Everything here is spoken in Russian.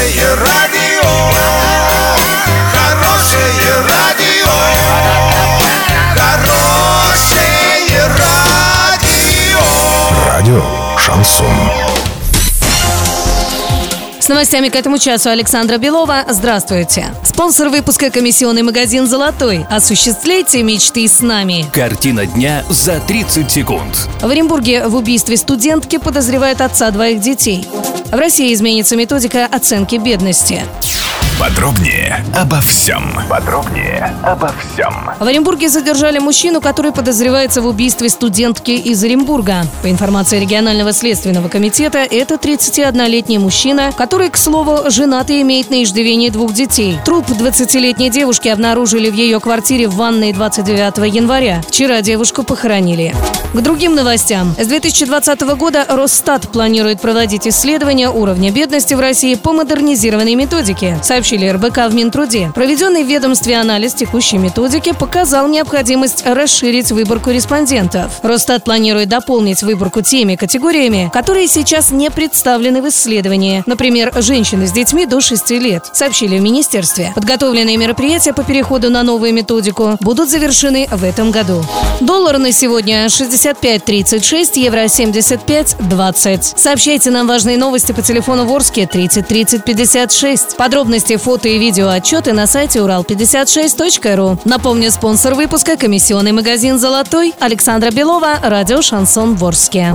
Хорошее радио, хорошее радио, хорошее радио. Радио Шансон. С новостями к этому часу Александра Белова. Здравствуйте. Спонсор выпуска комиссионный магазин «Золотой». Осуществляйте мечты с нами. Картина дня за 30 секунд. В Оренбурге в убийстве студентки подозревают отца двоих детей. В России изменится методика оценки бедности. Подробнее обо всем. Подробнее обо всем. В Оренбурге задержали мужчину, который подозревается в убийстве студентки из Оренбурга. По информации регионального следственного комитета, это 31-летний мужчина, который, к слову, женат и имеет на иждивении двух детей. Труп 20-летней девушки обнаружили в ее квартире в ванной 29 января. Вчера девушку похоронили. К другим новостям. С 2020 года Росстат планирует проводить исследования уровня бедности в России по модернизированной методике, сообщили РБК в Минтруде. Проведенный в ведомстве анализ текущей методики показал необходимость расширить выборку респондентов. Росстат планирует дополнить выборку теми категориями, которые сейчас не представлены в исследовании. Например, женщины с детьми до 6 лет, сообщили в министерстве. Подготовленные мероприятия по переходу на новую методику будут завершены в этом году. Доллар на сегодня 65.36, евро 75.20. Сообщайте нам важные новости по телефону Ворске 30 30 56. Подробности, фото и видео отчеты на сайте урал56.ру. Напомню, спонсор выпуска – комиссионный магазин «Золотой» Александра Белова, радио «Шансон Ворске».